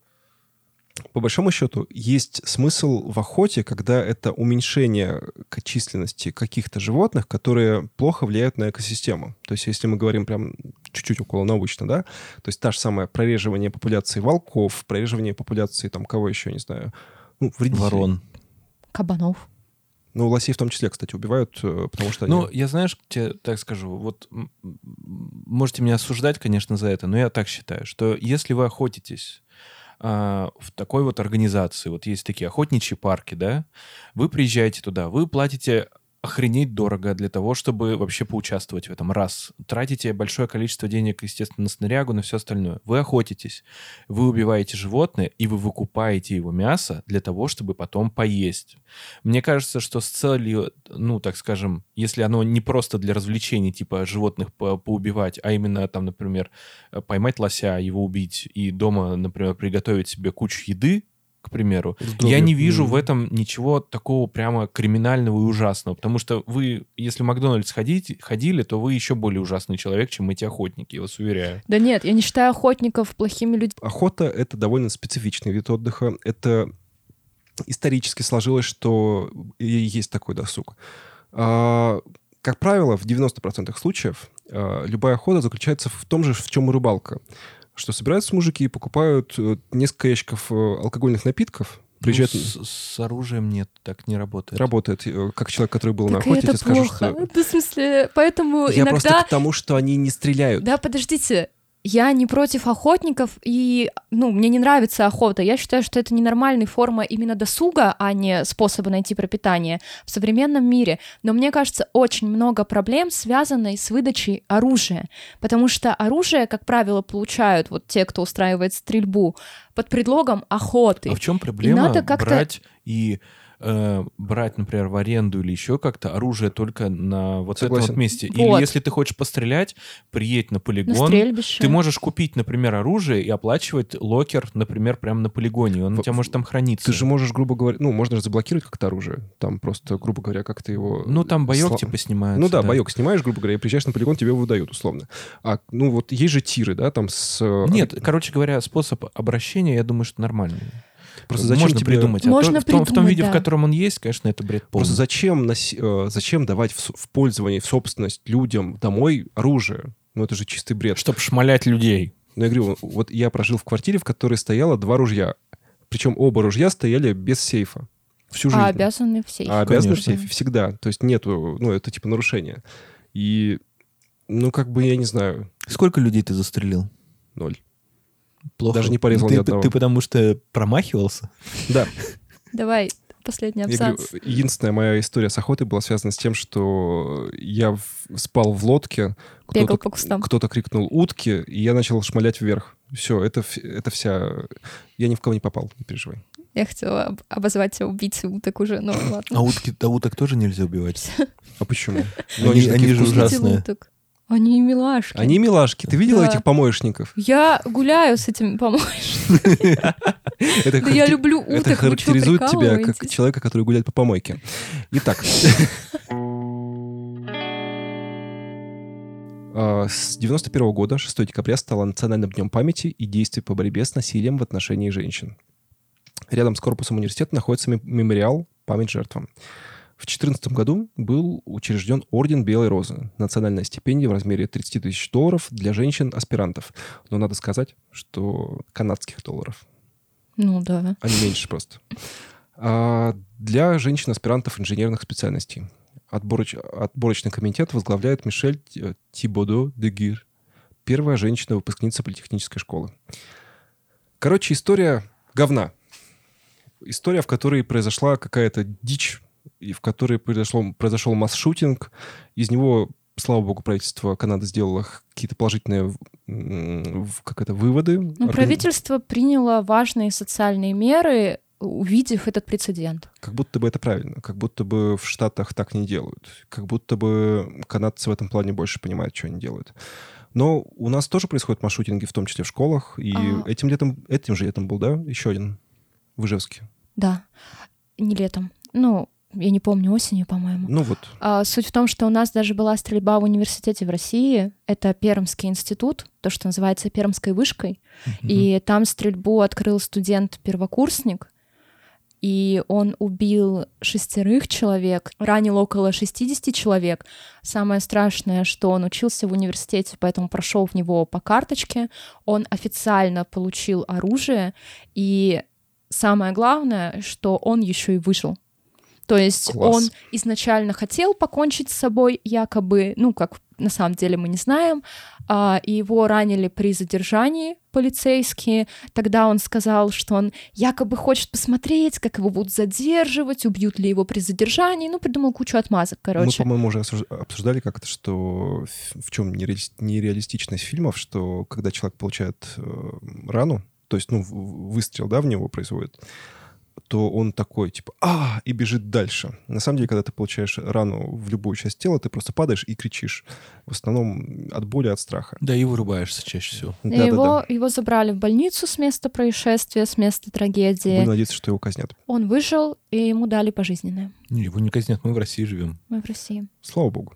по большому счету, есть смысл в охоте, когда это уменьшение численности каких-то животных, которые плохо влияют на экосистему. То есть, если мы говорим прям чуть-чуть около научно, да, то есть та же самое прореживание популяции волков, прореживание популяции, там, кого еще, не знаю, ну, вредителей. Ворон. Кабанов. Ну, лосей в том числе, кстати, убивают, э, потому что они... Ну, я, знаешь, тебе так скажу, вот можете меня осуждать, конечно, за это, но я так считаю, что если вы охотитесь а, в такой вот организации, вот есть такие охотничьи парки, да, вы приезжаете туда, вы платите охренеть дорого для того, чтобы вообще поучаствовать в этом. Раз. Тратите большое количество денег, естественно, на снарягу, на все остальное. Вы охотитесь, вы убиваете животное, и вы выкупаете его мясо для того, чтобы потом поесть. Мне кажется, что с целью, ну, так скажем, если оно не просто для развлечений, типа животных по- поубивать, а именно там, например, э, поймать лося, его убить и дома, например, приготовить себе кучу еды, к примеру, я не вижу в этом ничего такого прямо криминального и ужасного, потому что вы, если в Макдональдс ходите, ходили, то вы еще более ужасный человек, чем эти охотники, я вас уверяю. Да нет, я не считаю охотников плохими людьми. Охота — это довольно специфичный вид отдыха. Это исторически сложилось, что есть такой досуг. А, как правило, в 90% случаев а, любая охота заключается в том же, в чем и рыбалка. Что собираются мужики и покупают э, несколько ящиков э, алкогольных напитков, приезжают... Ну, с, с оружием нет, так не работает. Работает, э, как человек, который был на Так охоте, это я скажу, плохо. что... Да, в смысле, поэтому Я иногда... просто к тому, что они не стреляют. Да, подождите. Я не против охотников, и, ну, мне не нравится охота. Я считаю, что это ненормальная форма именно досуга, а не способа найти пропитание в современном мире. Но мне кажется, очень много проблем, связанных с выдачей оружия. Потому что оружие, как правило, получают вот те, кто устраивает стрельбу, под предлогом охоты. А в чем проблема надо как-то- брать и э, брать, например, в аренду или еще как-то оружие только на вот этом Согласен. вот месте? Вот. Или если ты хочешь пострелять, приедь на на полигон, стрельбище. Ты можешь купить, например, оружие и оплачивать локер, например, прямо на полигоне. Он у В- тебя может там храниться. Ты же можешь, грубо говоря... Ну, можно же заблокировать как-то оружие. Там просто, грубо говоря, как ты его... Ну, там боек типа снимается. Ну да, боек снимаешь, грубо говоря, и приезжаешь на полигон, тебе его выдают, условно. А, ну вот есть же тиры, да, там с... э, Нет, короче говоря, способ обращения, я думаю, что нормальный. Просто зачем Можно тебе... придумать. А Можно то- в, том, в том придумать, виде, да. в котором он есть, конечно, это бред полный. Просто зачем, носи- э, зачем давать в, в пользование, в собственность людям домой оружие? Ну это же чистый бред. Чтобы шмалять людей. Ну я говорю, вот я прожил в квартире, в которой стояло два ружья. Причем оба ружья стояли без сейфа. Всю жизнь. А обязаны все. А обязаны в сейфе всегда. То есть нету, ну это типа нарушение. И, ну как бы, я не знаю, Сколько людей ты застрелил? ноль. Плохо. Даже не порезал ты, ни одного. Ты потому что промахивался? Да, Давай, последний Я абзац. говорю, единственная моя история с охотой была связана с тем, что я в- спал в лодке, кто-то, по кустам. кто-то крикнул утки, и я начал шмалять вверх. Все, это, это вся... Я ни в кого не попал, не переживай. Я хотела об- обозвать тебя убийцей уток уже, ну ладно. А утки, да уток тоже нельзя убивать. А почему? Ну, Они- же они же ужасные. Уток. Они милашки. Они милашки. Ты видела Да. этих помоечников? Я гуляю с этими помощниками. Это Да я люблю Это уток, чё, характеризует тебя как человека, который гуляет по помойке. Итак. А, С 91 года 6 декабря стало национальным днем памяти и действий по борьбе с насилием в отношении женщин. Рядом с корпусом университета находится мем- мемориал «Память жертвам». В 2014 году был учрежден Орден Белой Розы, национальная стипендия в размере 30 тысяч долларов для женщин-аспирантов. Но надо сказать, что канадских долларов Ну да. не меньше просто. А, Для женщин-аспирантов инженерных специальностей. Отбороч- Отборочный комитет возглавляет Мишель Тибодо де Гир, первая женщина-выпускница политехнической школы. Короче, история говна. История, в которой произошла какая-то дичь, в которой произошло, произошел масс-шутинг. Из него, слава богу, правительство Канады сделало какие-то положительные как это, выводы. Ну, Органи- правительство приняло важные социальные меры, увидев этот прецедент. Как будто бы это правильно, как будто бы в Штатах так не делают, как будто бы канадцы в этом плане больше понимают, что они делают. Но у нас тоже происходят маршрутинги, в том числе в школах, и А. этим летом, этим же летом был, да, еще один в Ижевске. Да. Не летом. Ну, я не помню, осенью, по-моему. Ну вот, А, Суть в том, что у нас даже была стрельба в университете в России. Это Пермский институт, то, что называется Пермской вышкой. И там стрельбу открыл студент-первокурсник. И он убил шестерых человек, ранил около 60 человек. Самое страшное, что он учился в университете, поэтому прошел в него по карточке. Он официально получил оружие. И самое главное, что он еще и выжил. То есть Класс. он изначально хотел покончить с собой, якобы, ну, как на самом деле мы не знаем, а, и его ранили при задержании полицейские. Тогда он сказал, что он якобы хочет посмотреть, как его будут задерживать, убьют ли его при задержании. Ну, придумал кучу отмазок, мы, короче. по-моему, уже обсуждали как-то, что в- чем нереалистичность фильмов, что когда человек получает э, рану, то есть, ну, выстрел, да, в него происходит, то он такой, типа, а, и бежит дальше. На самом деле, когда ты получаешь рану в любую часть тела, ты просто падаешь и кричишь. В основном от боли, от страха. Да, и вырубаешься чаще всего. Да-да-да. его, его забрали в больницу с места происшествия, с места трагедии. Будем надеяться, что его казнят. Он выжил, и ему дали пожизненное. Не, его не казнят, мы в России живем. Мы в России. Слава богу.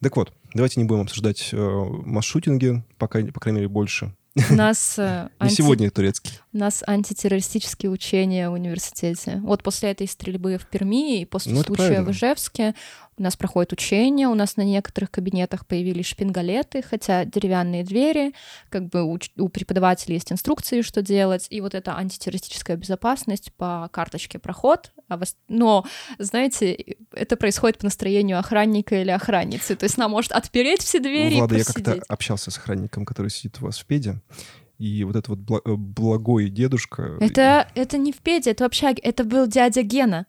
Так вот, давайте не будем обсуждать э, масс-шутинги, пока, по крайней мере, больше. У нас, э, Не анти- сегодня турецкий. У нас антитеррористические учения в университете. Вот после этой стрельбы в Перми и после Ну, случая правильно. в Ижевске у нас проходят учения, у нас на некоторых кабинетах появились шпингалеты, хотя деревянные двери, как бы у, у преподавателей есть инструкции, что делать, и вот эта антитеррористическая безопасность по карточке проход. А вос- Но, знаете, это происходит по настроению охранника или охранницы, то есть она может отпереть все двери Влада, и я как-то общался с охранником, который сидит у вас в педе, и вот этот вот э, благой дедушка... Это, это не в педе, это в общаге, это был дядя Гена.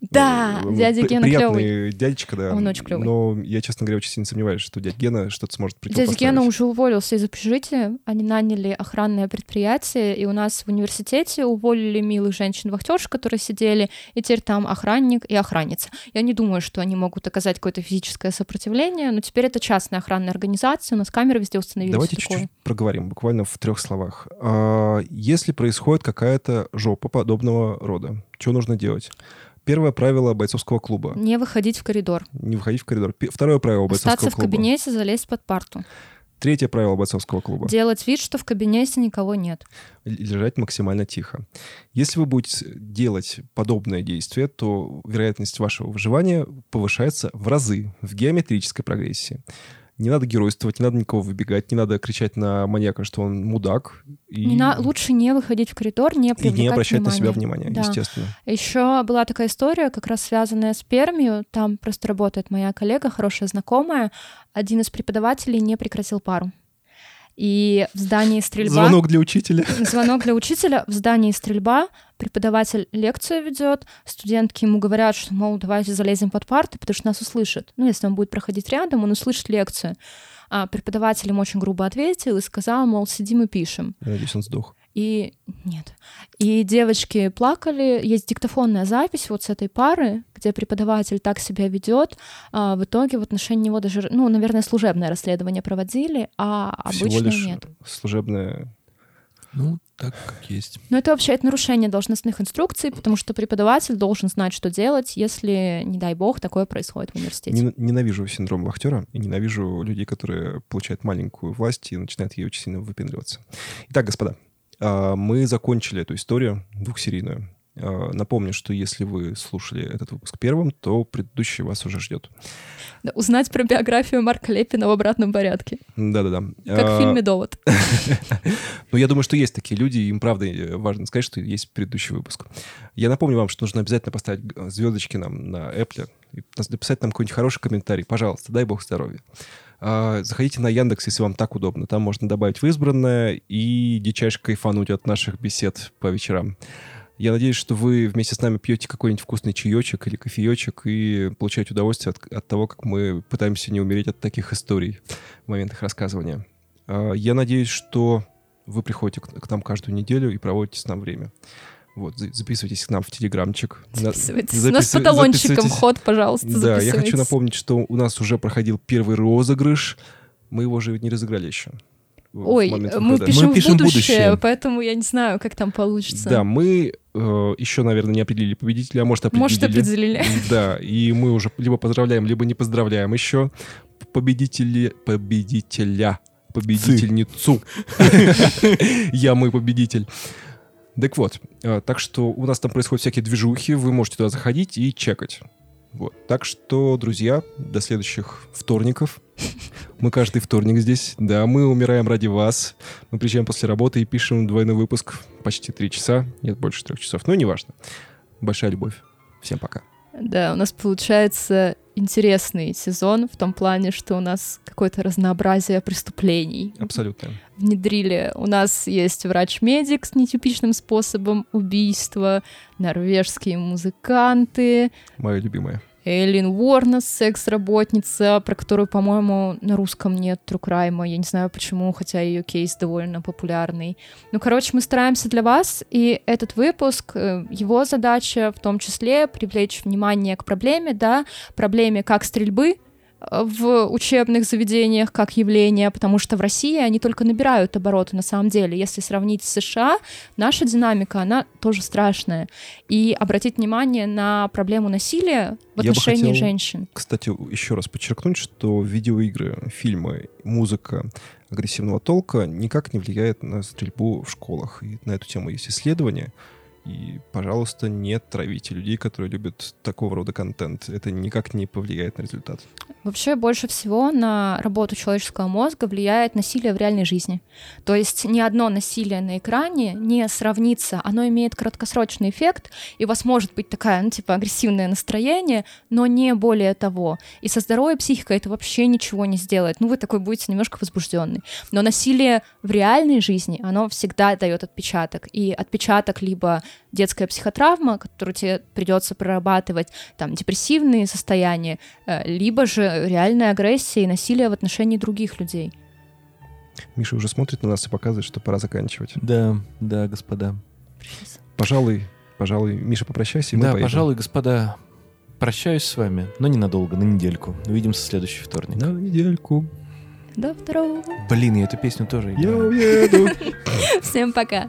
Да. Э, дядя Гена клевый. дядечка, да. Он очень клёвый. Но я, честно говоря, очень сильно сомневаюсь, что дядя Гена что-то сможет Дядя. Гена уже уволился из общежития, они наняли охранное предприятие, и у нас в университете уволили милых женщин-вахтерш, которые сидели, и теперь там охранник и охранница. Я не думаю, что они могут оказать какое-то физическое сопротивление, но теперь это частная охранная организация, у нас камеры везде установили. Давайте чуть-чуть проговорим, буквально в трех словах. А, Если происходит какая-то жопа подобного рода, что нужно делать? Первое правило бойцовского клуба. Не выходить в коридор. Не выходить в коридор. Второе правило бойцовского Остаться в клуба. кабинете, залезть под парту. Третье правило бойцовского клуба. Делать вид, что в кабинете никого нет. Лежать максимально тихо. Если вы будете делать подобное действие, то вероятность вашего выживания повышается в разы в геометрической прогрессии. Не надо геройствовать, не надо никого выбегать, не надо кричать на маньяка, что он мудак. И, Не на- Лучше не выходить в коридор, не и привлекать не обращать на себя внимания. внимания, Да. естественно. Еще была такая история, как раз связанная с Пермью. Там просто работает моя коллега, хорошая знакомая. Один из преподавателей не прекратил пару. И в здании стрельба... Звонок для учителя. Звонок для учителя. В здании стрельба. Преподаватель лекцию ведет. Студентки ему говорят, что, мол, давайте залезем под парты, потому что нас услышат. Ну, если он будет проходить рядом, он услышит лекцию. А преподаватель им очень грубо ответил и сказал, мол, сидим и пишем. Надеюсь, он сдох. И нет. И девочки плакали. Есть диктофонная запись вот с этой пары, где преподаватель так себя ведет. А в итоге в отношении него даже, ну, наверное, служебное расследование проводили, а обычно Всего лишь нет. служебное... Ну, так как есть. Но это вообще это нарушение должностных инструкций, потому что преподаватель должен знать, что делать, если, не дай бог, такое происходит в университете. Нен- Ненавижу синдром вахтера и ненавижу людей, которые получают маленькую власть и начинают ей очень сильно выпендриваться. Итак, господа, мы закончили эту историю двухсерийную. А, Напомню, что если вы слушали этот выпуск первым, то предыдущий вас уже ждет. Да, Узнать про биографию Марка Лепина в обратном порядке. Да-да-да. Как в А, фильме «Довод». Но я думаю, что есть такие люди, им правда важно сказать, что есть предыдущий выпуск. Я напомню вам, что нужно обязательно поставить звездочки нам на Apple и написать нам какой-нибудь хороший комментарий. Пожалуйста, дай бог здоровья. А, Заходите на Яндекс, если вам так удобно. Там можно добавить в избранное и дичайше кайфануть от наших бесед по вечерам. Я надеюсь, что вы вместе с нами пьете какой-нибудь вкусный чаечек или кофеечек и получаете удовольствие от, от того, как мы пытаемся не умереть от таких историй в момент их рассказывания. А, Я надеюсь, что вы приходите к, к нам каждую неделю и проводите с нам время. Вот, за- записывайтесь к нам в Телеграмчик. На- Записывайтесь. У нас талончиком записывайтесь. вход, пожалуйста, Да, я хочу напомнить, что у нас уже проходил первый розыгрыш. Мы его же не разыграли еще. Ой, момент мы пишем, Мы пишем будущее, будущее. поэтому я не знаю, как там получится. Да, мы э, еще, наверное, не определили победителя, а может, определили. Может, определили. Да, и мы уже либо поздравляем, либо не поздравляем еще победители, победителя, победительницу. Я мой победитель. Так вот, э, так что у нас там происходят всякие движухи, вы можете туда заходить и чекать. Вот. Так что, друзья, до следующих вторников. Мы каждый вторник здесь. Да, мы умираем ради вас. Мы приезжаем после работы и пишем двойной выпуск. Почти три часа. Нет, больше трех часов. Но неважно. Большая любовь. Всем пока. Да, у нас получается интересный сезон в том плане, что у нас какое-то разнообразие преступлений. Абсолютно. Внедрили. У нас есть врач-медик с нетипичным способом убийства, норвежские музыканты, Мое любимое. Эйлин Уорнес, секс-работница, про которую, по-моему, на русском нет Трукрайма. Я не знаю почему, хотя ее кейс довольно популярный. Ну, короче, мы стараемся для вас, и этот выпуск, э, его задача в том числе привлечь внимание к проблеме, да, проблеме как стрельбы, в учебных заведениях как явление, потому что в России они только набирают обороты на самом деле. Если сравнить с США, наша динамика, она тоже страшная. И обратить внимание на проблему насилия в Я отношении хотел- женщин. Кстати, еще раз подчеркнуть, что видеоигры, фильмы, музыка агрессивного толка никак не влияет на стрельбу в школах. И на эту тему есть исследования. И, пожалуйста, не травите людей, которые любят такого рода контент. Это никак не повлияет на результат. Вообще больше всего на работу человеческого мозга влияет насилие в реальной жизни. То есть ни одно насилие на экране не сравнится, оно имеет краткосрочный эффект, и у вас может быть такая, ну, типа, агрессивное настроение, но не более того. И со здоровой психикой это вообще ничего не сделает. Ну, вы такой будете немножко возбужденный. Но насилие в реальной жизни, оно всегда дает отпечаток. И отпечаток либо детская психотравма, которую тебе придется прорабатывать, там, депрессивные состояния, э, либо же реальная агрессия и насилие в отношении других людей. Миша уже смотрит на нас и показывает, что пора заканчивать. Да, да, господа. Пожалуй, пожалуй, Миша, попрощайся, и мы да, поедем. пожалуй, господа, прощаюсь с вами, но ненадолго, на недельку. Увидимся в следующий вторник. На недельку. До второго. Блин, я эту песню тоже Я играю. уеду. Всем пока.